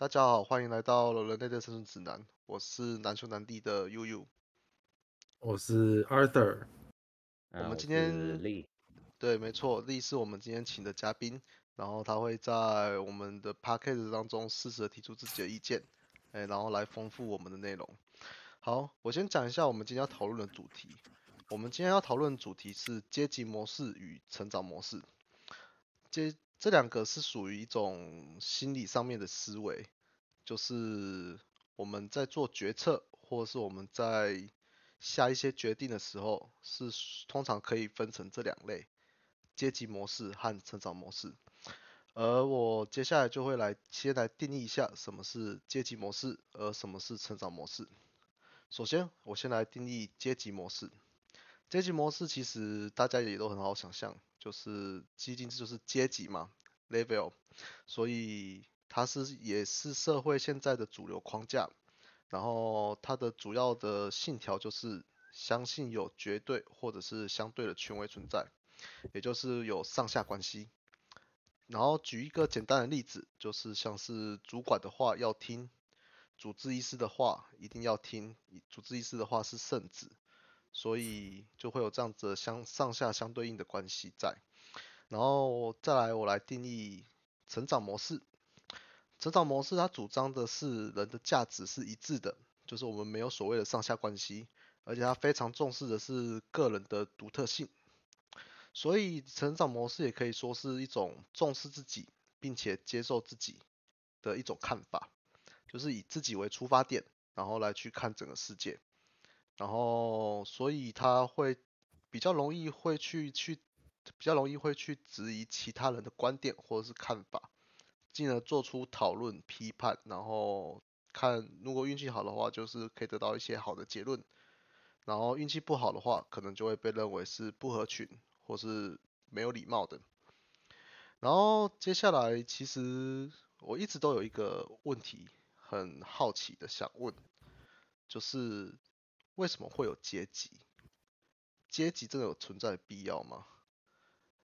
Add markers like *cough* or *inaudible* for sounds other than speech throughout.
大家好，欢迎来到人类的生存指南。我是难兄难弟的悠悠。我是 Arthur。我们今天对，没错，力是我们今天请的嘉宾，然后他会在我们的 podcast 当中适时的提出自己的意见，哎，然后来丰富我们的内容。好，我先讲一下我们今天要讨论的主题。我们今天要讨论的主题是阶级模式与成长模式。阶这两个是属于一种心理上面的思维，就是我们在做决策，或者是我们在下一些决定的时候，是通常可以分成这两类：阶级模式和成长模式。而我接下来就会来先来定义一下什么是阶级模式，而什么是成长模式。首先，我先来定义阶级模式。阶级模式其实大家也都很好想象，就是基金就是阶级嘛，level，所以它是也是社会现在的主流框架。然后它的主要的信条就是相信有绝对或者是相对的权威存在，也就是有上下关系。然后举一个简单的例子，就是像是主管的话要听，主治医师的话一定要听，主治医师的话是圣旨。所以就会有这样子相上下相对应的关系在，然后再来我来定义成长模式。成长模式它主张的是人的价值是一致的，就是我们没有所谓的上下关系，而且它非常重视的是个人的独特性。所以成长模式也可以说是一种重视自己并且接受自己的一种看法，就是以自己为出发点，然后来去看整个世界。然后，所以他会比较容易会去去比较容易会去质疑其他人的观点或者是看法，进而做出讨论批判，然后看如果运气好的话，就是可以得到一些好的结论；然后运气不好的话，可能就会被认为是不合群或是没有礼貌的。然后接下来，其实我一直都有一个问题很好奇的想问，就是。为什么会有阶级？阶级真的有存在的必要吗？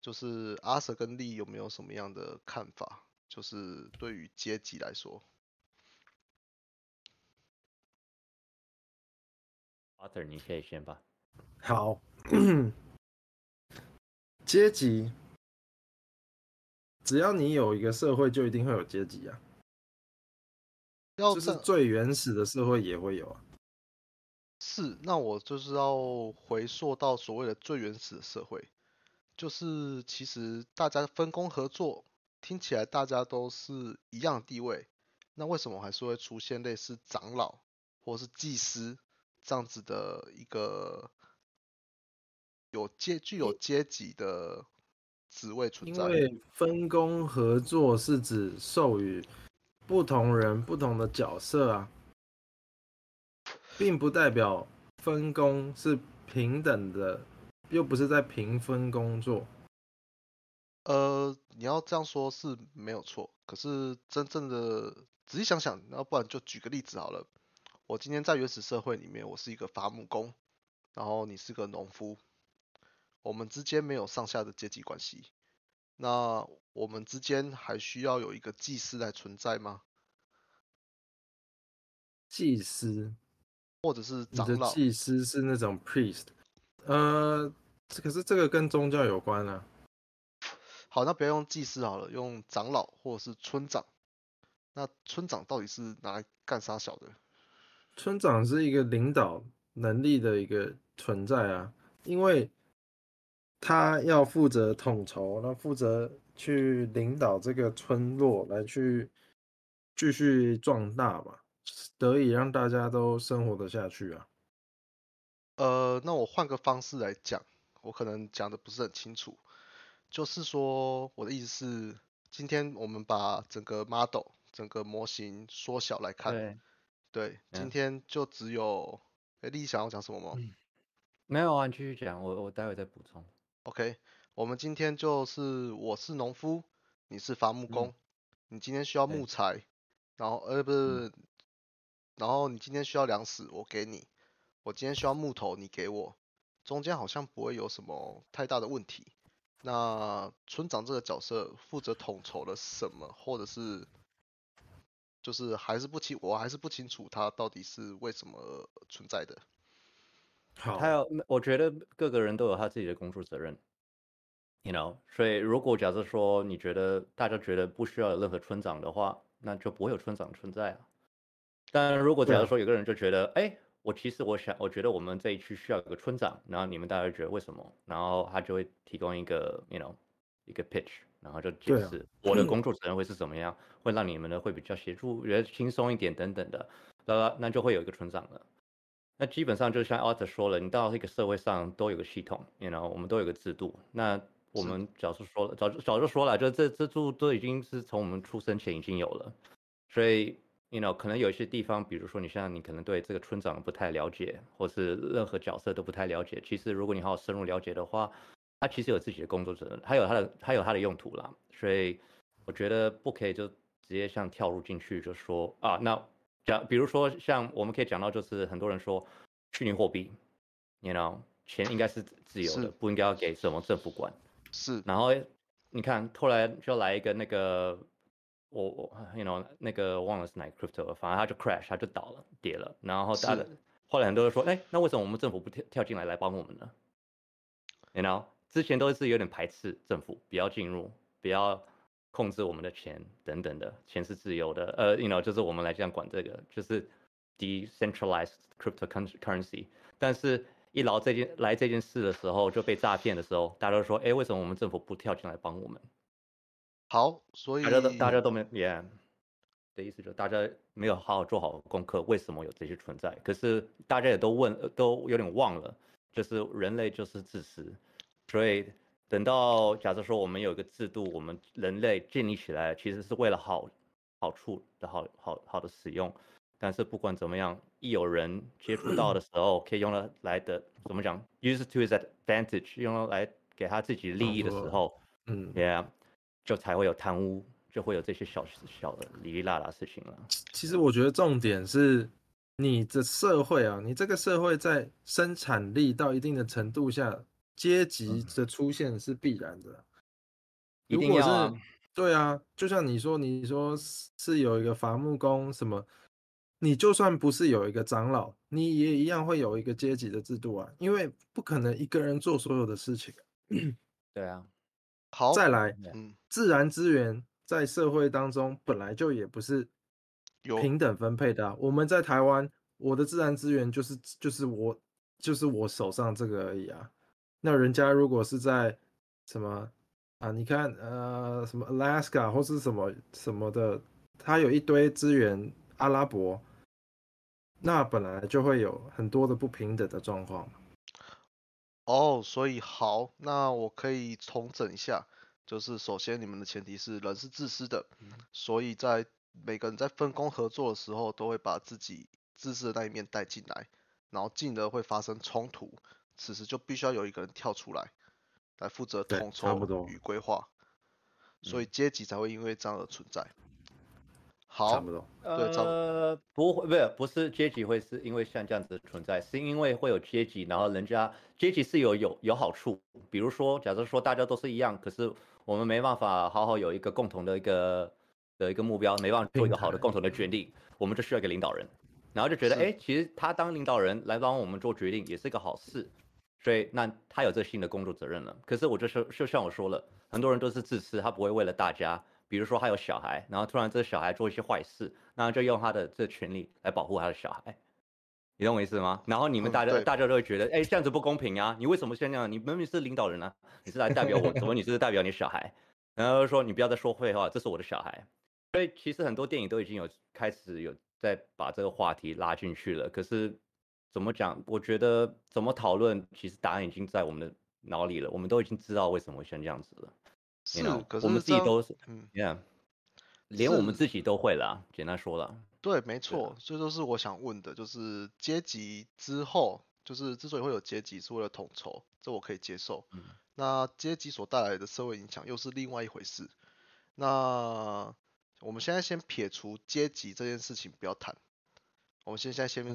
就是阿 Sir 跟利有没有什么样的看法？就是对于阶级来说，阿 Sir 你可以先吧。好，*clears throat* 阶级，只要你有一个社会，就一定会有阶级啊。就是最原始的社会也会有啊。是，那我就是要回溯到所谓的最原始的社会，就是其实大家分工合作，听起来大家都是一样地位，那为什么还是会出现类似长老或是祭司这样子的一个有阶具有阶级的职位存在？因为分工合作是指授予不同人不同的角色啊。并不代表分工是平等的，又不是在平分工作。呃，你要这样说是没有错，可是真正的仔细想想，那不然就举个例子好了。我今天在原始社会里面，我是一个伐木工，然后你是个农夫，我们之间没有上下的阶级关系，那我们之间还需要有一个祭司来存在吗？祭司。或者是长老，祭司是那种 priest，呃，可是这个跟宗教有关啊。好，那不要用祭司好了，用长老或者是村长。那村长到底是拿来干啥小的？村长是一个领导能力的一个存在啊，因为他要负责统筹，那负责去领导这个村落来去继续壮大嘛。得以让大家都生活得下去啊。呃，那我换个方式来讲，我可能讲的不是很清楚。就是说，我的意思是，今天我们把整个 model、整个模型缩小来看。对。对，今天就只有，哎，丽想要讲什么吗？没有啊，你继续讲，我我待会再补充。OK，我们今天就是我是农夫，你是伐木工，你今天需要木材，然后呃不是。然后你今天需要粮食，我给你；我今天需要木头，你给我。中间好像不会有什么太大的问题。那村长这个角色负责统筹了什么，或者是就是还是不清，我还是不清楚他到底是为什么存在的。好，还有，我觉得各个人都有他自己的工作责任，you know。所以如果假设说你觉得大家觉得不需要有任何村长的话，那就不会有村长存在啊。但如果假如说有个人就觉得，哎，我其实我想，我觉得我们这一区需要一个村长，然后你们大家觉得为什么？然后他就会提供一个，you know，一个 pitch，然后就解释我的工作责任会是怎么样，会让你们呢会比较协助，觉得轻松一点等等的，那那就会有一个村长了。那基本上就像 Arthur 说了，你到这个社会上都有个系统，you know，我们都有个制度。那我们早就说了，早早就说了，就这制度都已经是从我们出生前已经有了。所以，you know，可能有一些地方，比如说你像你可能对这个村长不太了解，或是任何角色都不太了解。其实如果你好好深入了解的话，他其实有自己的工作责任，还有他的还有他的用途啦。所以我觉得不可以就直接像跳入进去就说啊，那。讲，比如说像我们可以讲到，就是很多人说虚拟货币，you know，钱应该是自由的，不应该要给什么政府管。是。然后你看，突然就来一个那个，我我，you know，那个忘了是哪个 crypto，反正它就 crash，它就倒了，跌了。然后大家后来很多人说，哎，那为什么我们政府不跳跳进来来帮我们呢？you know，之前都是有点排斥政府，不要进入，不要。控制我们的钱等等的，钱是自由的，呃，you know，就是我们来这样管这个，就是 decentralized cryptocurrency。但是，一劳这件来这件事的时候就被诈骗的时候，大家都说，哎，为什么我们政府不跳进来帮我们？好，所以大家都大家都没，yeah 的意思就是大家没有好好做好功课，为什么有这些存在？可是大家也都问，都有点忘了，就是人类就是自私，所以。等到假设说我们有一个制度，我们人类建立起来，其实是为了好好处的好好好的使用。但是不管怎么样，一有人接触到的时候，可以用了来的怎么讲，use to his advantage，用来给他自己利益的时候，嗯，yeah，就才会有贪污，就会有这些小小的哩哩啦啦事情了。其实我觉得重点是，你的社会啊，你这个社会在生产力到一定的程度下。阶级的出现是必然的，一定要对啊，就像你说，你说是有一个伐木工什么，你就算不是有一个长老，你也一样会有一个阶级的制度啊，因为不可能一个人做所有的事情。对啊，好，再来，嗯自然资源在社会当中本来就也不是平等分配的。我们在台湾，我的自然资源就是就是我就是我手上这个而已啊。那人家如果是在什么啊？你看，呃，什么 Alaska 或是什么什么的，它有一堆资源，阿拉伯，那本来就会有很多的不平等的状况。哦，所以好，那我可以重整一下，就是首先你们的前提是人是自私的，所以在每个人在分工合作的时候，都会把自己自私的那一面带进来，然后进而会发生冲突。此时就必须要有一个人跳出来，来负责统筹与规划，所以阶级才会因为这样而存在。好，差不多。对，差不多。不会，不是，不是阶级会是因为像这样子存在，是因为会有阶级，然后人家阶级是有有有好处。比如说，假设说大家都是一样，可是我们没办法好好有一个共同的一个的一个目标，没办法做一个好的共同的决定，我们就需要一个领导人，然后就觉得，哎，其实他当领导人来帮我们做决定也是一个好事。所以，那他有这新的工作责任了。可是我就是就像我说了，很多人都是自私，他不会为了大家。比如说，他有小孩，然后突然这小孩做一些坏事，那就用他的这权利来保护他的小孩。你懂我意思吗？然后你们大家大家都会觉得，哎，这样子不公平啊！你为什么先这样？你明明是领导人啊，你是来代表我，怎么你是代表你小孩？然后说你不要再说废话，这是我的小孩。所以其实很多电影都已经有开始有在把这个话题拉进去了。可是。怎么讲？我觉得怎么讨论，其实答案已经在我们的脑里了。我们都已经知道为什么会像这样子了。是，可是我们自己都是，嗯，Yeah，连我们自己都会啦。简单说了，对，没错。所以就是我想问的，就是阶级之后，就是之所以会有阶级，是为了统筹，这我可以接受。嗯。那阶级所带来的社会影响又是另外一回事。那我们现在先撇除阶级这件事情，不要谈。我们现在先，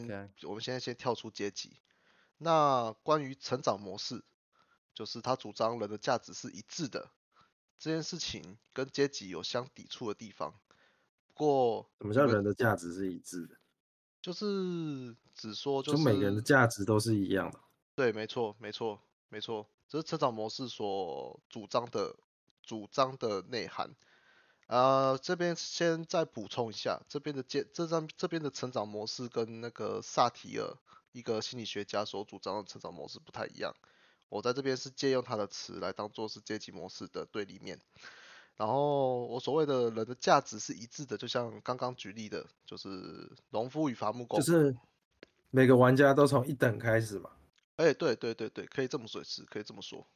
我们现在先跳出阶级。那关于成长模式，就是他主张人的价值是一致的，这件事情跟阶级有相抵触的地方。不过什么叫人的价值是一致的？就是只说就是每个人的价值都是一样的。对，没错，没错，没错，这是成长模式所主张的主张的内涵。呃，这边先再补充一下，这边的阶这张这边的成长模式跟那个萨提尔一个心理学家所主张的成长模式不太一样。我在这边是借用他的词来当做是阶级模式的对立面。然后我所谓的人的价值是一致的，就像刚刚举例的，就是农夫与伐木工，就是每个玩家都从一等开始嘛。哎，对对对对，可以这么说，是可以这么说。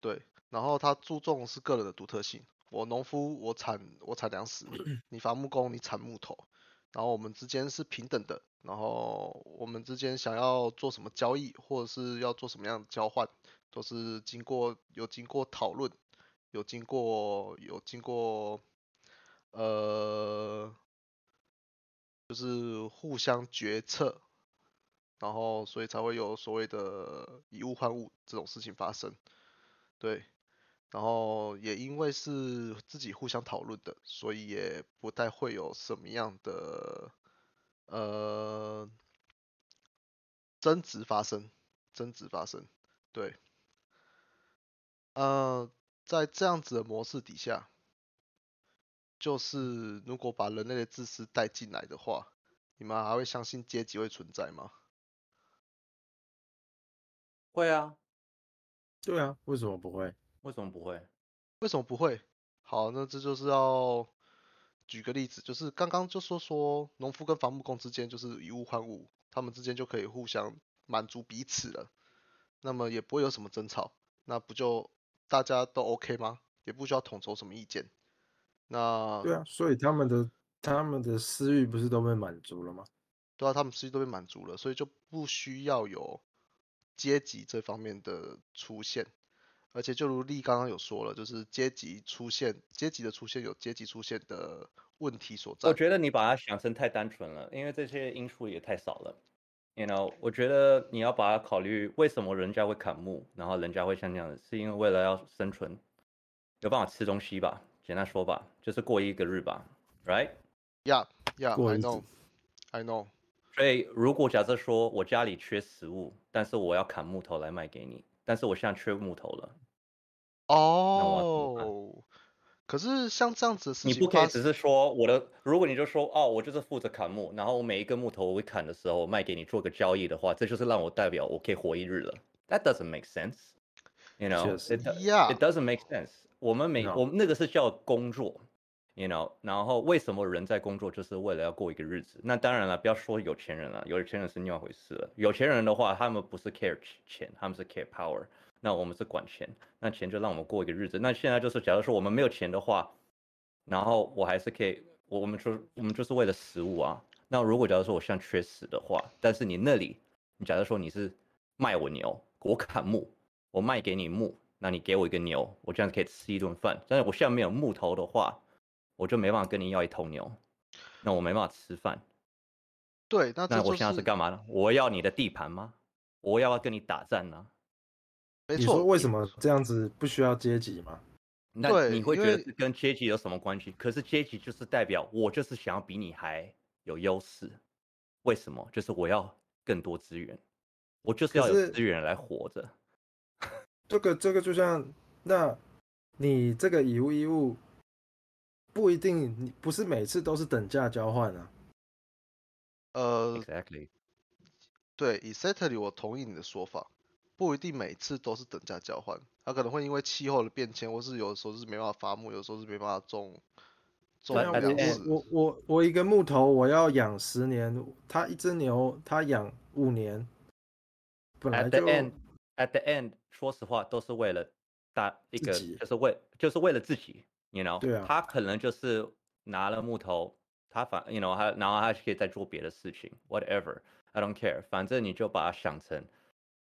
对，然后他注重是个人的独特性。我农夫，我产我产粮食；你伐木工，你产木头。然后我们之间是平等的。然后我们之间想要做什么交易，或者是要做什么样的交换，都是经过有经过讨论。有经过有经过，呃，就是互相决策，然后所以才会有所谓的以物换物这种事情发生，对，然后也因为是自己互相讨论的，所以也不太会有什么样的呃争执发生，争执发生，对，呃。在这样子的模式底下，就是如果把人类的自私带进来的话，你们还会相信阶级会存在吗？会啊，对啊，为什么不会？为什么不会？为什么不会？好，那这就是要举个例子，就是刚刚就说说农夫跟伐木工之间就是以物换物，他们之间就可以互相满足彼此了，那么也不会有什么争吵，那不就？大家都 OK 吗？也不需要统筹什么意见。那对啊，所以他们的他们的私欲不是都被满足了吗？对啊，他们私欲都被满足了，所以就不需要有阶级这方面的出现。而且就如丽刚刚有说了，就是阶级出现，阶级的出现有阶级出现的问题所在。我觉得你把它想成太单纯了，因为这些因素也太少了。You know，我觉得你要把它考虑，为什么人家会砍木，然后人家会像这样子，是因为为了要生存，有办法吃东西吧？简单说吧，就是过一个日吧，Right？Yeah，Yeah，I know，I know。所以如果假设说我家里缺食物，但是我要砍木头来卖给你，但是我现在缺木头了，哦。可是像这样子，你不可以只是说我的。如果你就说哦，我就是负责砍木，然后我每一根木头我会砍的时候卖给你做个交易的话，这就是让我代表我可以活一日了。That doesn't make sense, you know? Yeah, it doesn't make sense. 我们每我们那个是叫工作，you know? 然后为什么人在工作就是为了要过一个日子？那当然了，不要说有钱人了，有钱人是另外一回事了。有钱人的话，他们不是 care 钱，他们是 care power。那我们是管钱，那钱就让我们过一个日子。那现在就是，假如说我们没有钱的话，然后我还是可以，我我们说我们就是为了食物啊。那如果假如说我现在缺食的话，但是你那里，你假如说你是卖我牛，我砍木，我卖给你木，那你给我一个牛，我这样可以吃一顿饭。但是我现在没有木头的话，我就没办法跟你要一头牛，那我没办法吃饭。对，那那我现在是干嘛呢？我要你的地盘吗？我要不要跟你打战呢？你说为什么这样子不需要阶级吗？那你会觉得跟阶级有什么关系？可是阶级就是代表我就是想要比你还有优势。为什么？就是我要更多资源，我就是要有资源来活着。*laughs* 这个这个就像，那你这个以物易物不一定，你不是每次都是等价交换啊。呃，Exactly。对，Exactly，我同意你的说法。不一定每次都是等价交换，它可能会因为气候的变迁，或是有的时候是没办法伐木，有时候是没办法种种粮食。我我我一个木头我要养十年，它一只牛它养五年，本来就 at the end at the end，说实话都是为了大一个，就是为就是为了自己，you know，对啊，他可能就是拿了木头，他反 you know，他然后他可以再做别的事情，whatever，I don't care，反正你就把它想成。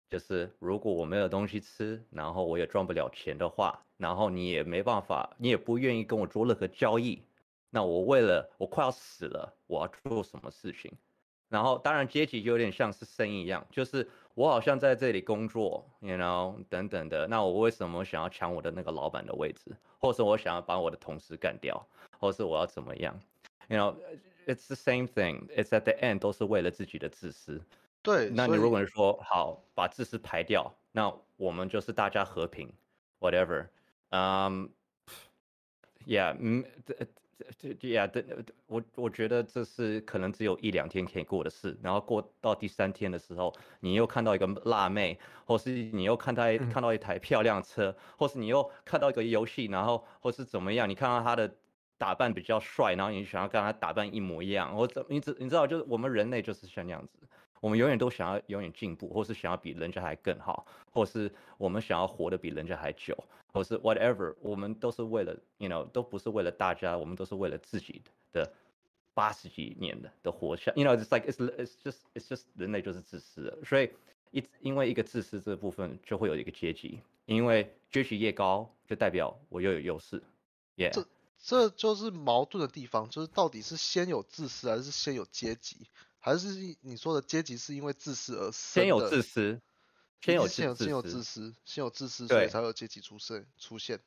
就是如果我没有东西吃，然后我也赚不了钱的话，然后你也没办法，你也不愿意跟我做任何交易，那我为了我快要死了，我要做什么事情？然后当然阶级就有点像是生意一样，就是我好像在这里工作，you know 等等的，那我为什么想要抢我的那个老板的位置，或是我想要把我的同事干掉，或是我要怎么样，you know，it's the same thing，it's at the end 都是为了自己的自私。对，那你如果说好把自私排掉，那我们就是大家和平，whatever，嗯，yeah，嗯，这这这呀，这我我觉得这是可能只有一两天可以过的事，然后过到第三天的时候，你又看到一个辣妹，或是你又看到看到一台漂亮车，或是你又看到一个游戏，然后或是怎么样，你看到他的打扮比较帅，然后你想要跟他打扮一模一样，我怎你知你知道，就是我们人类就是像那样子。我们永远都想要永远进步，或是想要比人家还更好，或是我们想要活得比人家还久，或是 whatever，我们都是为了，you know，都不是为了大家，我们都是为了自己的八十几年的的活下，you know，it's like it's it's just it's just 人类就是自私的，所以一因为一个自私这部分就会有一个阶级，因为阶级越高，就代表我又有优势，yeah，这这就是矛盾的地方，就是到底是先有自私还是先有阶级？还是你说的阶级是因为自私而先有自私，先有先有先有自私，先有自私，所以才有阶级出现出现。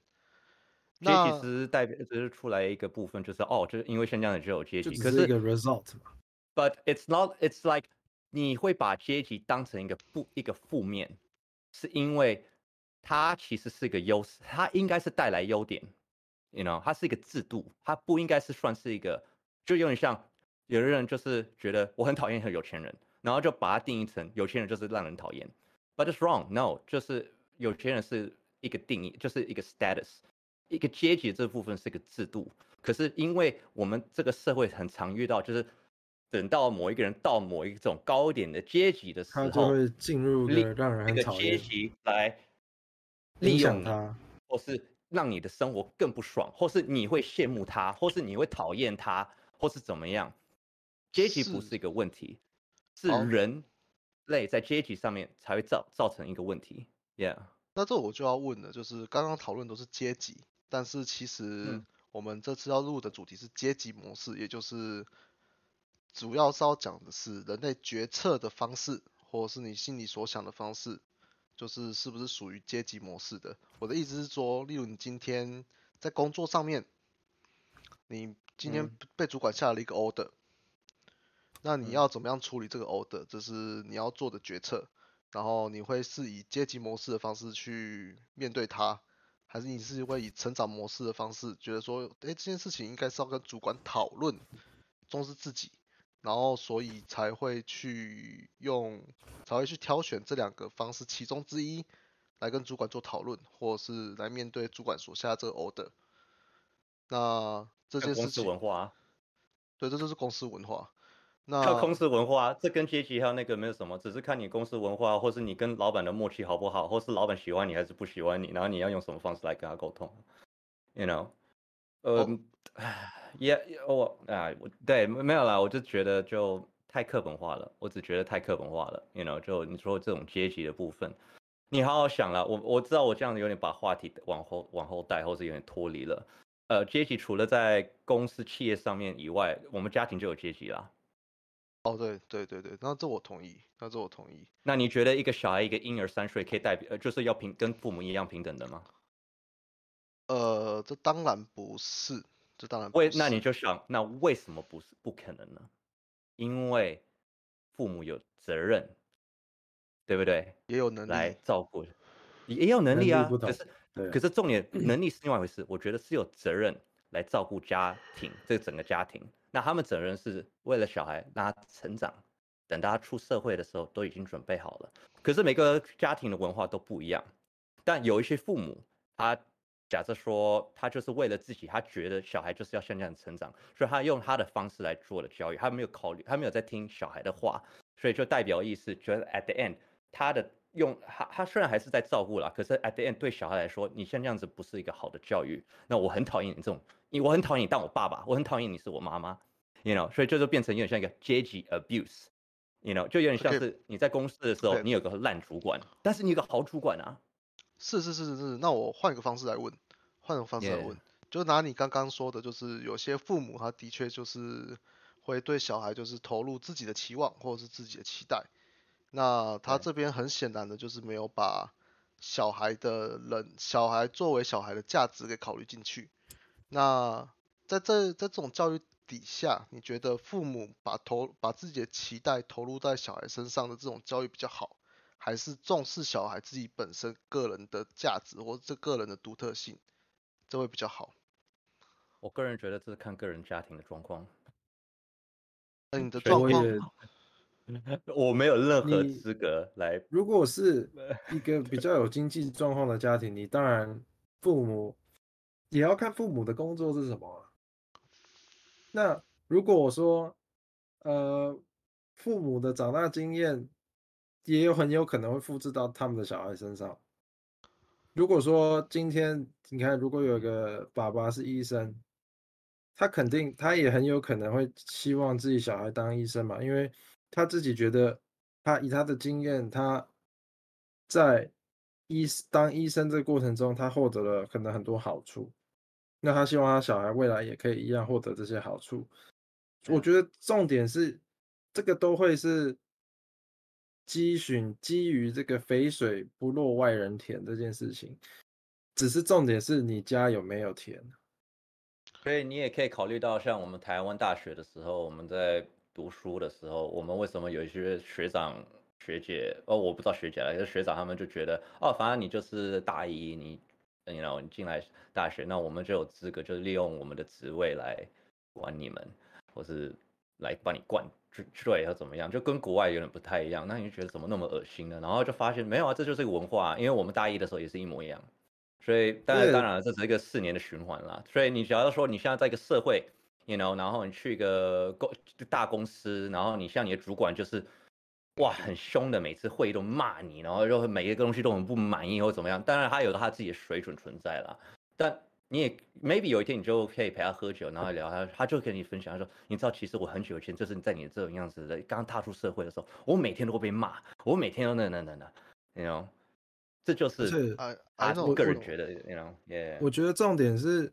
阶级只是代表，只是出来一个部分，就是哦，就是因为现在只有阶级，可是一个 result 嘛。But it's not, it's like 你会把阶级当成一个负一个负面，是因为它其实是一个优势，它应该是带来优点，you know，它是一个制度，它不应该是算是一个，就有点像。有的人就是觉得我很讨厌很有钱人，然后就把它定义成有钱人就是让人讨厌。But it's wrong. No，就是有钱人是一个定义，就是一个 status，一个阶级这部分是一个制度。可是因为我们这个社会很常遇到，就是等到某一个人到某一种高点的阶级的时候，他就会进入一个让人很讨厌阶级来利用他，或是让你的生活更不爽，或是你会羡慕他，或是你会讨厌他，或是怎么样。阶级不是一个问题，是人类在阶级上面才会造造成一个问题。Yeah，那这我就要问了，就是刚刚讨论都是阶级，但是其实我们这次要录的主题是阶级模式，也就是主要是要讲的是人类决策的方式，或者是你心里所想的方式，就是是不是属于阶级模式的。我的意思是说，例如你今天在工作上面，你今天被主管下了一个 order。那你要怎么样处理这个 order？这是你要做的决策。然后你会是以阶级模式的方式去面对它，还是你是会以成长模式的方式，觉得说，哎，这件事情应该是要跟主管讨论，重视自己，然后所以才会去用，才会去挑选这两个方式其中之一来跟主管做讨论，或者是来面对主管所下这个 order。那这件事情，公司文化，对，这就是公司文化。靠公司文化，这跟阶级还有那个没有什么，只是看你公司文化，或是你跟老板的默契好不好，或是老板喜欢你还是不喜欢你，然后你要用什么方式来跟他沟通，you know，呃，也我啊，我对没有啦，我就觉得就太课本化了，我只觉得太课本化了，you know，就你说这种阶级的部分，你好好想了，我我知道我这样子有点把话题往后往后带，或是有点脱离了，呃，阶级除了在公司企业上面以外，我们家庭就有阶级啦。哦，对对对对，那这我同意，那这我同意。那你觉得一个小孩，一个婴儿三岁，可以代表，呃，就是要平跟父母一样平等的吗？呃，这当然不是，这当然。为那你就想，那为什么不是不可能呢？因为父母有责任，对不对？也有能力来照顾，也有能力啊。可是，可是重点，能力是另外一回事。我觉得是有责任来照顾家庭，这整个家庭。那他们责任是为了小孩让他成长，等他出社会的时候都已经准备好了。可是每个家庭的文化都不一样，但有一些父母，他假设说他就是为了自己，他觉得小孩就是要像这样成长，所以他用他的方式来做了教育，他没有考虑，他没有在听小孩的话，所以就代表意思，觉得 at the end 他的用他他虽然还是在照顾啦，可是 at the end 对小孩来说，你像这样子不是一个好的教育。那我很讨厌你这种。因为我很讨厌你当我爸爸，我很讨厌你是我妈妈，you know，所以这就变成有点像一个阶级 abuse，you know，就有点像是你在公司的时候，你有个烂主管，但是你有个好主管啊。是是是是是，那我换一个方式来问，换个方式来问，就拿你刚刚说的，就是有些父母他的确就是会对小孩就是投入自己的期望或者是自己的期待，那他这边很显然的就是没有把小孩的人，小孩作为小孩的价值给考虑进去。那在这在这种教育底下，你觉得父母把投把自己的期待投入在小孩身上的这种教育比较好，还是重视小孩自己本身个人的价值或者这个人的独特性，这会比较好？我个人觉得这是看个人家庭的状况。那你的状况，*laughs* 我没有任何资格来。如果是 *laughs* 一个比较有经济状况的家庭，你当然父母也要看父母的工作是什么。那如果我说，呃，父母的长大经验也有很有可能会复制到他们的小孩身上。如果说今天你看，如果有个爸爸是医生。他肯定，他也很有可能会希望自己小孩当医生嘛，因为他自己觉得，他以他的经验，他在医当医生这个过程中，他获得了可能很多好处。那他希望他小孩未来也可以一样获得这些好处。我觉得重点是，这个都会是基循基于这个肥水不落外人田这件事情，只是重点是你家有没有田。所以你也可以考虑到，像我们台湾大学的时候，我们在读书的时候，我们为什么有一些学长学姐，哦，我不知道学姐了，是学长他们就觉得，哦，反正你就是大一，你，你知道，你进来大学，那我们就有资格，就是利用我们的职位来管你们，或是来帮你灌对要怎么样，就跟国外有点不太一样。那你就觉得怎么那么恶心呢？然后就发现没有啊，这就是一个文化，因为我们大一的时候也是一模一样。所以，当然，当然，这是一个四年的循环啦。所以，你只要说你现在在一个社会，you know，然后你去一个公大公司，然后你像你的主管就是，哇，很凶的，每次会议都骂你，然后就每一个东西都很不满意或怎么样。当然，他有他自己的水准存在啦。但你也 maybe 有一天你就可以陪他喝酒，然后聊他，他就跟你分享，他说，你知道，其实我很久以前就是在你这种样子的，刚踏出社会的时候，我每天都会被骂，我每天都那那那那，you know。这就是啊，我个人觉得，，you know，我觉得重点是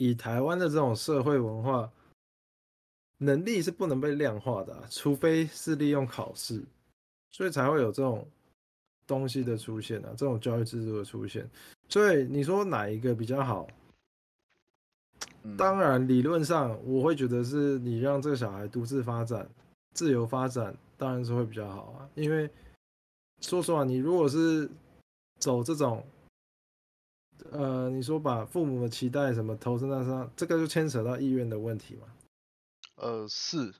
以台湾的这种社会文化，能力是不能被量化的，除非是利用考试，所以才会有这种东西的出现啊，这种教育制度的出现。所以你说哪一个比较好？当然，理论上我会觉得是你让这个小孩独自发展、自由发展，当然是会比较好啊。因为说实话，你如果是走这种，呃，你说把父母的期待什么投身在上，这个就牵扯到意愿的问题嘛？呃，是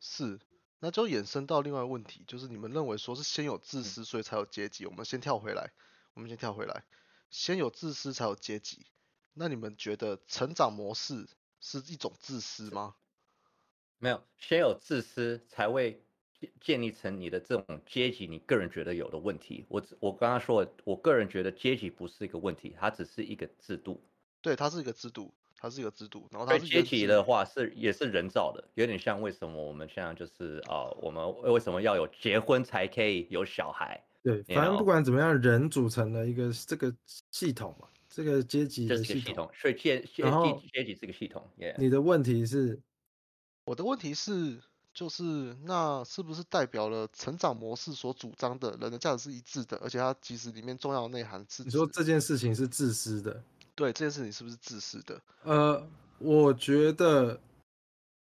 是，那就衍生到另外问题，就是你们认为说是先有自私，所以才有阶级。我们先跳回来，我们先跳回来，先有自私才有阶级。那你们觉得成长模式是一种自私吗？没有，先有自私才会。建建立成你的这种阶级，你个人觉得有的问题，我我刚刚说，我个人觉得阶级不是一个问题，它只是一个制度。对，它是一个制度，它是一个制度。然后它阶级的话是也是人造的，有点像为什么我们现在就是啊，我们为什么要有结婚才可以有小孩？对，反正不管怎么样，人组成了一个这个系统嘛，这个阶级的系统，所以阶阶级阶级这个系统。你的问题是，我的问题是。就是那是不是代表了成长模式所主张的人的价值是一致的？而且它其实里面重要的内涵是你说这件事情是自私的？对，这件事情是不是自私的？呃，我觉得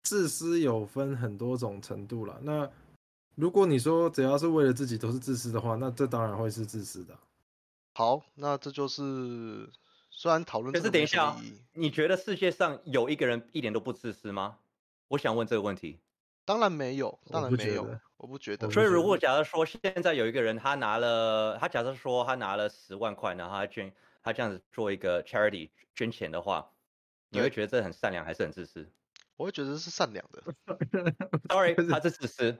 自私有分很多种程度了。那如果你说只要是为了自己都是自私的话，那这当然会是自私的。好，那这就是虽然讨论，可是等一下，你觉得世界上有一个人一点都不自私吗？我想问这个问题。当然没有，当然没有，我不觉得。所以如果假如说现在有一个人，他拿了，他假设说他拿了十万块，然后他捐，他这样子做一个 charity 捐钱的话，你会觉得这很善良还是很自私？我会觉得是善良的。Sorry，*laughs* 他是自私。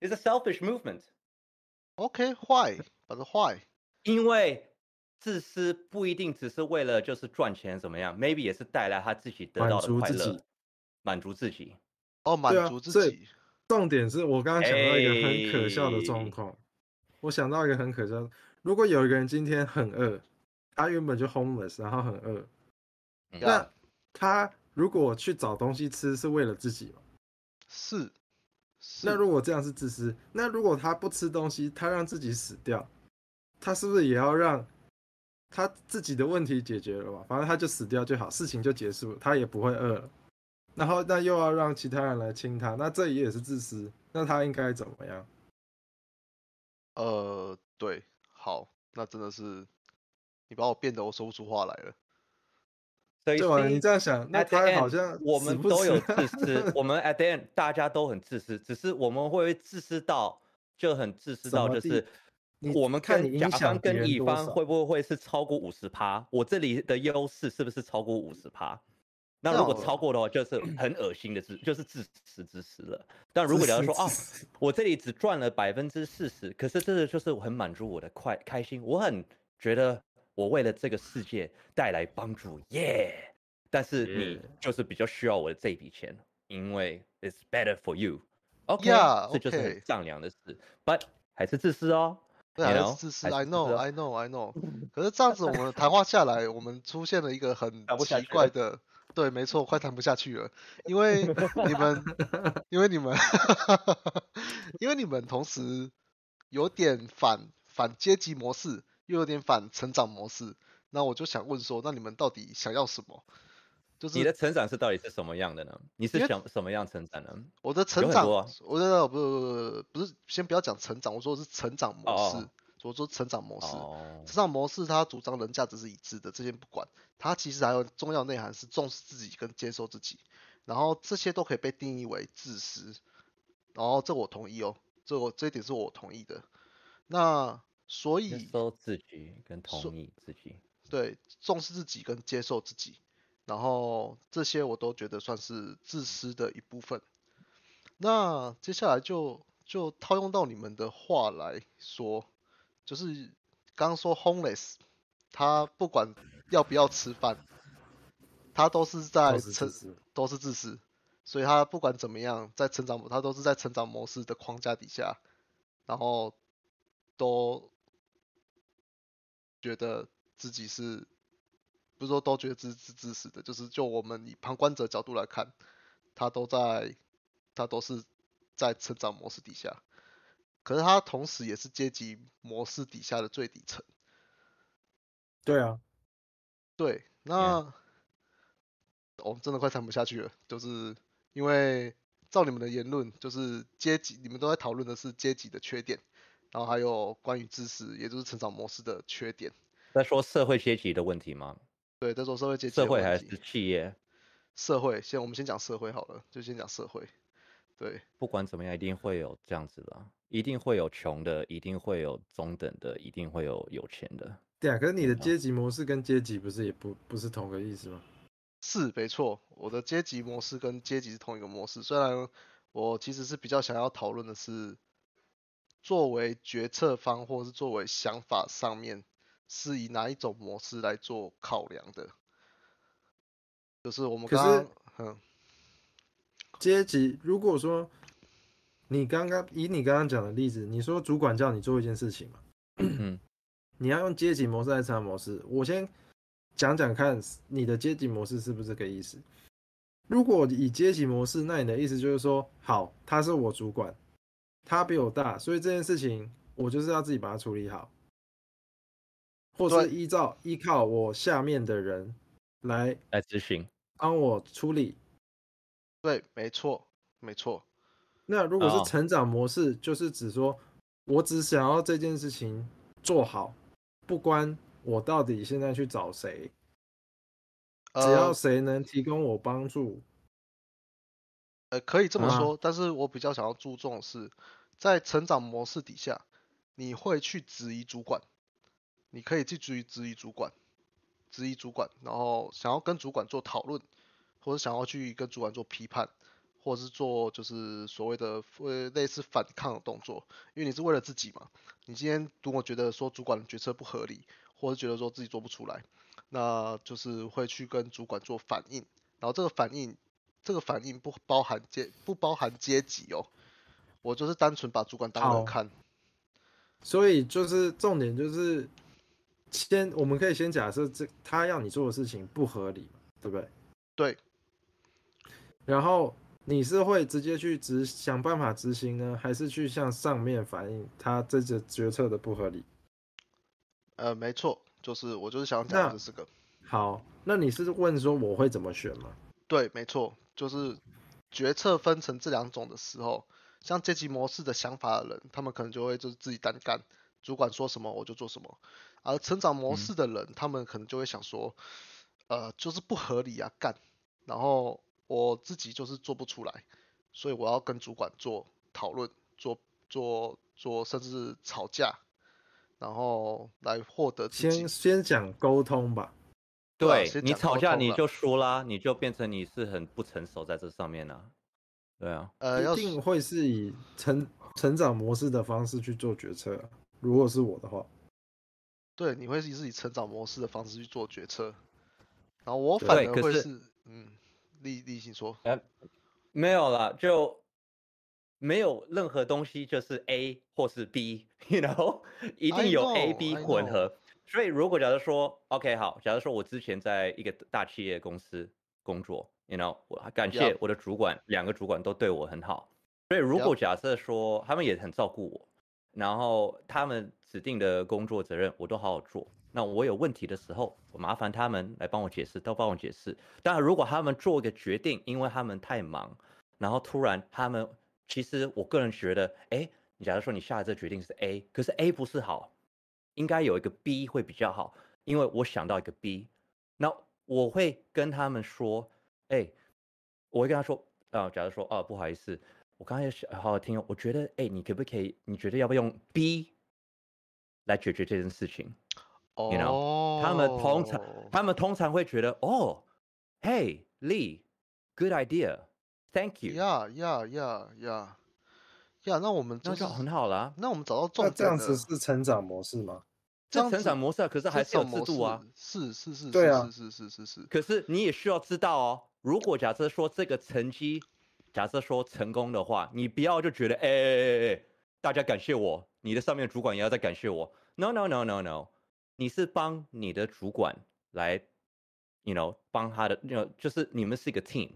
It's a selfish movement. *laughs* OK, why? But why? 因为自私不一定只是为了就是赚钱怎么样，maybe 也是带来他自己得到的快乐。满足自己，哦，满足自己。重点是我刚刚想到一个很可笑的状况，我想到一个很可笑。如果有一个人今天很饿，他原本就 homeless，然后很饿，那他如果去找东西吃是为了自己吗？是。那如果这样是自私，那如果他不吃东西，他让自己死掉，他是不是也要让他自己的问题解决了吧，反正他就死掉就好，事情就结束了，他也不会饿了。然后那又要让其他人来亲他，那这也是自私。那他应该怎么样？呃，对，好，那真的是你把我变得我说不出话来了。所以你这样想，那他好像我们都有 *laughs* 自私，我们 at the end 大家都很自私，只是我们会自私到就很自私到就是。我们看甲方跟乙方会不会是超过五十趴？我这里的优势是不是超过五十趴？那如果超过的话，就是 *clears throat* 很恶心的自，就是自私自私了。但如果你要说啊，我这里只赚了百分之四十，可是这个就是很满足我的快开心，我很觉得我为了这个世界带来帮助，耶！但是你就是比较需要我的这笔钱，因为 it's better for you。OK，这就是很丈量的事，but 还是自私哦。对，还是自私。I know, I know, I know。可是这样子，我们谈话下来，我们出现了一个很奇怪的，对，没错，快谈不下去了，因为你们，因为你们，*laughs* 因为你们同时有点反反阶级模式，又有点反成长模式，那我就想问说，那你们到底想要什么？就是你的成长是到底是什么样的呢？你是想什么样成长呢？我的成长，我的不不不不是，先不要讲成长，我说的是成长模式。我说成长模式，成长模式它主张人价值是一致的，这些不管。它其实还有重要内涵是重视自己跟接受自己，然后这些都可以被定义为自私。然后这我同意哦，这我这一点是我同意的。那所以接受自己跟同意自己，对，重视自己跟接受自己。然后这些我都觉得算是自私的一部分。那接下来就就套用到你们的话来说，就是刚刚说 homeless，他不管要不要吃饭，他都是在成都是自私，所以他不管怎么样在成长，他都是在成长模式的框架底下，然后都觉得自己是。不是说都觉得自自自私的，就是就我们以旁观者角度来看，他都在，他都是在成长模式底下，可是它同时也是阶级模式底下的最底层。对啊，对，那我真的快谈不下去了，就是因为照你们的言论，就是阶级，你们都在讨论的是阶级的缺点，然后还有关于知识，也就是成长模式的缺点。在说社会阶级的问题吗？对，在说社会阶级。社会还是企业？社会，先我们先讲社会好了，就先讲社会。对，不管怎么样，一定会有这样子的，一定会有穷的，一定会有中等的，一定会有有钱的。对啊，可是你的阶级模式跟阶级不是也不不是同个意思吗？是，没错，我的阶级模式跟阶级是同一个模式。虽然我其实是比较想要讨论的是，作为决策方或是作为想法上面。是以哪一种模式来做考量的？就是我们刚刚，嗯，阶级。如果说你刚刚以你刚刚讲的例子，你说主管叫你做一件事情嘛，*clears throat* 你要用阶级模式还是成长模式？我先讲讲看，你的阶级模式是不是这个意思？如果以阶级模式，那你的意思就是说，好，他是我主管，他比我大，所以这件事情我就是要自己把它处理好。或是依照依靠我下面的人来来执行，帮我处理。对，没错，没错。那如果是成长模式，就是指说，我只想要这件事情做好，不关我到底现在去找谁，只要谁能提供我帮助。呃，可以这么说，但是我比较想要注重的是在成长模式底下，你会去质疑主管。你可以去质疑质疑主管，质疑主管，然后想要跟主管做讨论，或者想要去跟主管做批判，或者是做就是所谓的呃类似反抗的动作，因为你是为了自己嘛。你今天如果觉得说主管的决策不合理，或者觉得说自己做不出来，那就是会去跟主管做反应，然后这个反应这个反应不包含阶不包含阶级哦，我就是单纯把主管当人看。所以就是重点就是。先，我们可以先假设这他要你做的事情不合理嘛，对不对？对。然后你是会直接去执想办法执行呢，还是去向上面反映他这个决策的不合理？呃，没错，就是我就是想讲这个。好，那你是问说我会怎么选吗？对，没错，就是决策分成这两种的时候，像阶级模式的想法的人，他们可能就会就是自己单干，主管说什么我就做什么；而成长模式的人，他们可能就会想说，呃，就是不合理啊，干，然后我自己就是做不出来，所以我要跟主管做讨论，做做做，甚至吵架，然后来获得先先讲沟通吧。对你吵架你就输啦，你就变成你是很不成熟在这上面呢。对啊，呃，一定会是以成成长模式的方式去做决策。如果是我的话，对，你会是以成长模式的方式去做决策。然后我反而会是，嗯，立立信说，呃，没有了，就没有任何东西就是 A 或是 B，you *laughs* know，*laughs* 一定有 A B 混合。所以，如果假如说，OK，好，假如说我之前在一个大企业公司工作，you know，我感谢我的主管，两个主管都对我很好。所以，如果假设说他们也很照顾我，然后他们指定的工作责任我都好好做，那我有问题的时候，我麻烦他们来帮我解释，都帮我解释。当然，如果他们做一个决定，因为他们太忙，然后突然他们，其实我个人觉得，哎，你假如说你下的这决定是 A，可是 A 不是好。应该有一个 B 会比较好，因为我想到一个 B，那我会跟他们说，哎，我会跟他说，啊，假如说，啊，不好意思，我刚才好好听，我觉得，哎，你可不可以？你觉得要不要用 B 来解决这件事情？哦，他们通常，他们通常会觉得，哦，Hey Lee，good idea，Thank you。呀呀呀呀呀，那我们那就很好啦。那我们找到重点，这样子是成长模式吗？这成长模式，可是还是有制度啊。是是是，对啊，是是是是是。可是你也需要知道哦，如果假设说这个成绩，假设说成功的话，你不要就觉得，哎哎哎，大家感谢我，你的上面主管也要再感谢我。No no no no no，你是帮你的主管来，you know，帮他的，you know，就是你们是一个 team。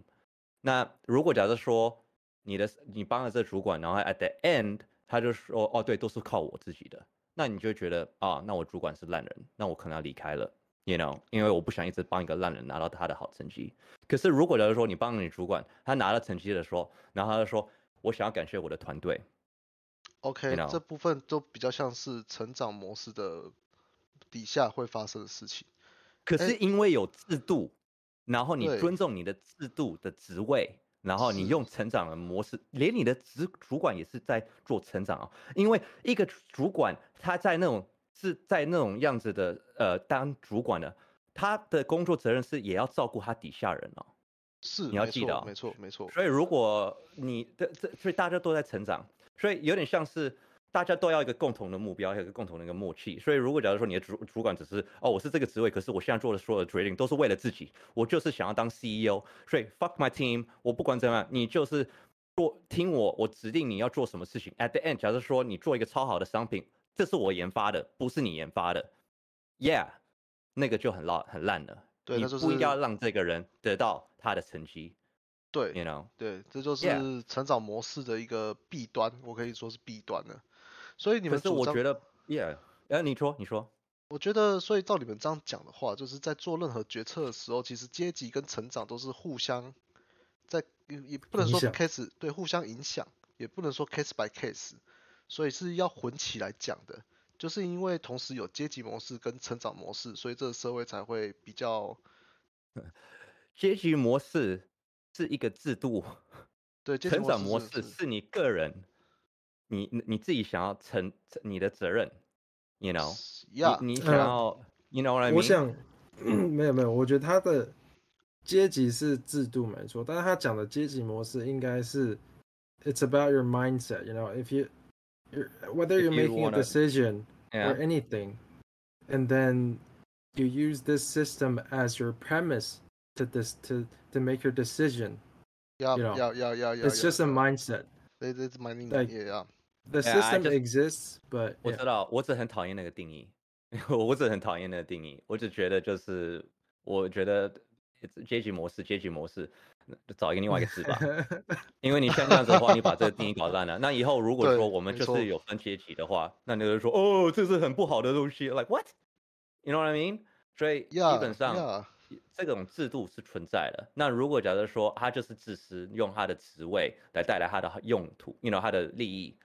那如果假设说你的你帮了这主管，然后 at the end 他就说，哦对，都是靠我自己的。那你就觉得啊，那我主管是烂人，那我可能要离开了，you know，因为我不想一直帮一个烂人拿到他的好成绩。可是如果假如说你帮了你主管，他拿了成绩的时候，然后他就说，我想要感谢我的团队。OK，这部分都比较像是成长模式的底下会发生的事情。可是因为有制度，然后你尊重你的制度的职位。然后你用成长的模式，连你的主主管也是在做成长啊。因为一个主管他在那种是在那种样子的呃当主管的，他的工作责任是也要照顾他底下人哦。是，你要记得，没错没错。所以如果你的这，所以大家都在成长，所以有点像是。大家都要一个共同的目标，有一个共同的一个默契。所以，如果假如说你的主主管只是哦，我是这个职位，可是我现在做的所有的决定都是为了自己，我就是想要当 CEO。所以，fuck my team，我不管怎么样，你就是做听我，我指定你要做什么事情。At the end，假如说你做一个超好的商品，这是我研发的，不是你研发的，Yeah，那个就很烂很烂了。对，你不应该让这个人得到他的成绩。对，You know，对，这就是成长模式的一个弊端，我可以说是弊端的。所以你们是我觉得，Yeah，哎，你说，你说，我觉得，所以照你们这样讲的话，就是在做任何决策的时候，其实阶级跟成长都是互相在，也也不能说 case 对互相影响，也不能说 case by case，所以是要混起来讲的，就是因为同时有阶级模式跟成长模式，所以这个社会才会比较，*laughs* 阶级模式是一个制度，对，成长模式是你个人。你你自己想要承你的责任，you know，你你想要，you know what I mean？我想，没有没有，我觉得他的阶级是制度没错，但是他讲的阶级模式应该是，it's about your mindset，you know，if you whether you're making a decision or anything，and then you use this system as your premise to this to to make your decision，you know，it's just a mindset。It's my yeah. The system exists, but 我知道，我只很讨厌那个定义，我只很讨厌那个定义。我只觉得就是，我觉得阶级模式，阶级模式，找一个另外一个字吧。*laughs* 因为你像这样子的话，你把这个定义搞烂了。那以后如果说我们就是有分阶级的话，那你就说哦，这是很不好的东西。Like what？You know what I mean？所以基本上这种制度是存在的。那如果假设说他就是自私，用他的职位来带来他的用途，you know 他的利益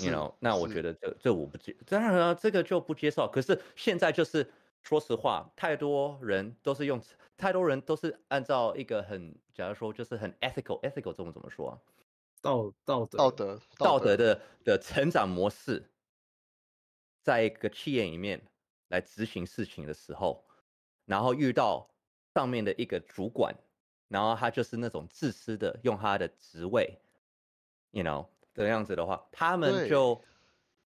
，you know，那我觉得这这我不接，当然了，这个就不接受。可是现在就是说实话，太多人都是用，太多人都是按照一个很，假如说就是很 ethical，ethical 这种怎么说？啊道道德道德道德的的成长模式，在一个企业里面来执行事情的时候，然后遇到上面的一个主管，然后他就是那种自私的，用他的职位，you know 这样子的话，他们就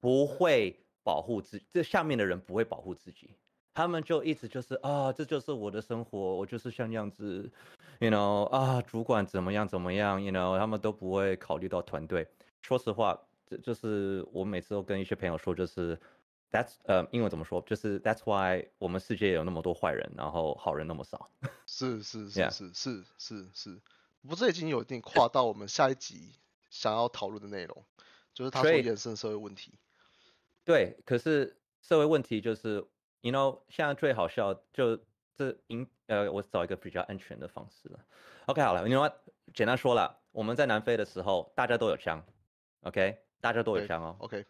不会保护自，这下面的人不会保护自己。他们就一直就是啊，这就是我的生活，我就是像这样子，you know 啊，主管怎么样怎么样，you know 他们都不会考虑到团队。说实话，这就是我每次都跟一些朋友说，就是 that's 呃，英文怎么说？就是 that's why 我们世界有那么多坏人，然后好人那么少。是是是是是是是，不是已经有一点跨到我们下一集想要讨论的内容，就是他所衍生的社会问题。对，可是社会问题就是。You know，现在最好笑就这应呃，我找一个比较安全的方式了。OK，好了，你 know 简单说了，我们在南非的时候，大家都有枪，OK，大家都有枪哦，OK。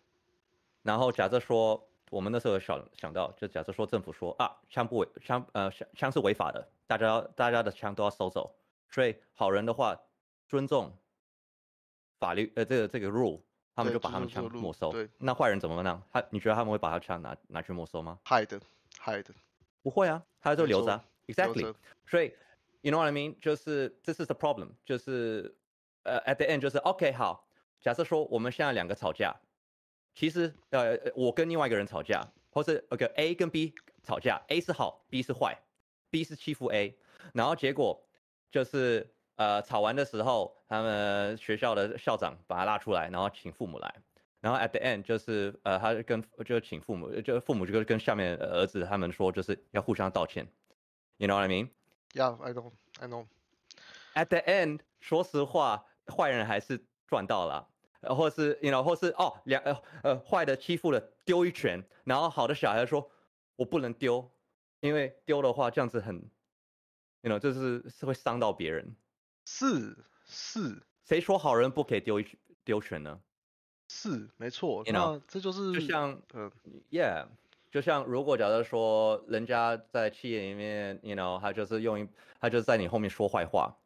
然后假设说，我们那时候想想到，就假设说政府说啊，枪不违枪呃枪枪是违法的，大家大家的枪都要收走。所以好人的话，尊重法律呃这个这个 rule。他们就把他们枪没收。对，那坏人怎么呢？他你觉得他们会把他枪拿拿去没收吗？Hide，hide，不会啊，他就留着。Exactly。所以，you know what I mean？就是这是 the problem，就是呃，at the end 就是 OK 好。假设说我们现在两个吵架，其实呃，我跟另外一个人吵架，或是 OK A 跟 B 吵架，A 是好，B 是坏，B 是欺负 A，然后结果就是。呃，吵完的时候，他们学校的校长把他拉出来，然后请父母来，然后 at the end 就是呃，他跟就请父母，就父母就跟下面儿子他们说，就是要互相道歉。You know what I mean? Yeah, I know, I know. At the end，说实话，坏人还是赚到了，或是 you know，或是哦，两呃呃坏的欺负了，丢一拳，然后好的小孩说，我不能丢，因为丢的话这样子很，you know，就是是会伤到别人。是是，谁说好人不可以丢一丢拳呢？是没错，那这就是就像嗯，Yeah，就像如果假设说人家在企业里面，You know，他就是用一他就是在你后面说坏话，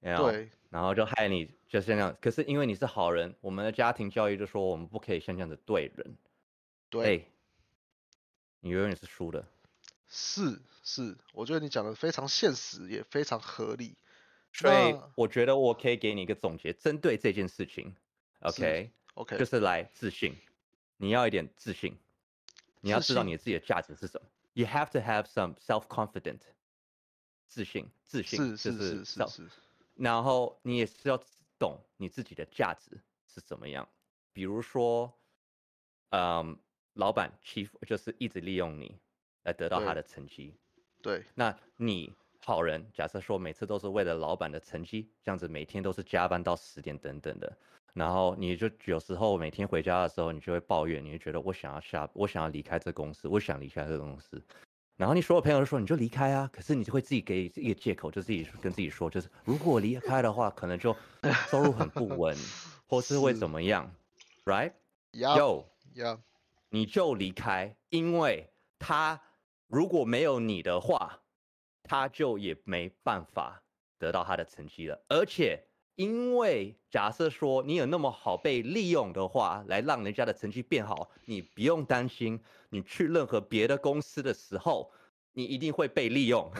对，然后就害你，就是这样。可是因为你是好人，我们的家庭教育就说我们不可以像这样子对人，对，你永远是输的。是是，我觉得你讲的非常现实，也非常合理。所以我觉得我可以给你一个总结，针对这件事情，OK，OK，就是来自信，你要一点自信，你要知道你自己的价值是什么。You have to have some self-confident，自信，自信是是是是。然后你也是要懂你自己的价值是怎么样。比如说，嗯，老板欺负就是一直利用你来得到他的成绩，对，那你。好人，假设说每次都是为了老板的成绩，这样子每天都是加班到十点等等的，然后你就有时候每天回家的时候，你就会抱怨，你就觉得我想要下，我想要离开这公司，我想离开这个公司，然后你所有朋友都说你就离开啊，可是你就会自己给一个借口，就自己跟自己说，就是如果离开的话，可能就收入很不稳，*laughs* 或是会怎么样，right？Yo，Yo，你就离开，因为他如果没有你的话。他就也没办法得到他的成绩了，而且因为假设说你有那么好被利用的话，来让人家的成绩变好，你不用担心，你去任何别的公司的时候，你一定会被利用。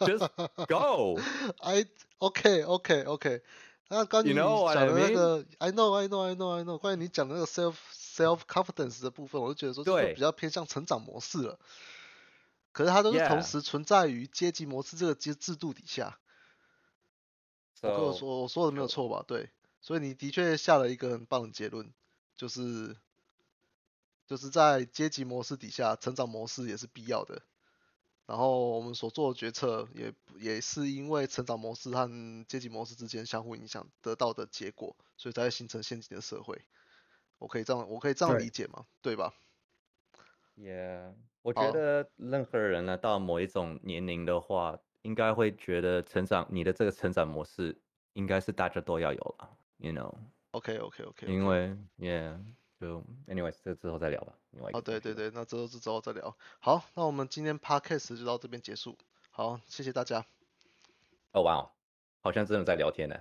Just go. *laughs* I OK OK OK。那关于你讲的那个，I know I know I know I know，关于你讲的那个 self self confidence 的部分，我就觉得说这个比较偏向成长模式了。可是它都是同时存在于阶级模式这个制制度底下。我跟我说我说的没有错吧？对，所以你的确下了一个很棒的结论，就是就是在阶级模式底下，成长模式也是必要的。然后我们所做的决策也也是因为成长模式和阶级模式之间相互影响得到的结果，所以才会形成现今的社会。我可以这样我可以这样理解吗？对吧？Yeah，我觉得任何人呢，到某一种年龄的话，应该会觉得成长，你的这个成长模式应该是大家都要有了，You know？OK OK OK。因为，Yeah，就 Anyways，这之后再聊吧。哦，对对对，那之后之后再聊。好，那我们今天 Podcast 就到这边结束。好，谢谢大家。哦，哇哦，好像真的在聊天呢。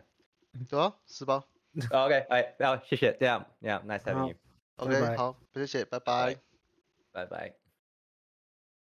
走啊，是吧？*laughs* OK，哎，好，谢谢，这样，这样，Nice having you。OK，好，谢谢，拜拜。拜拜。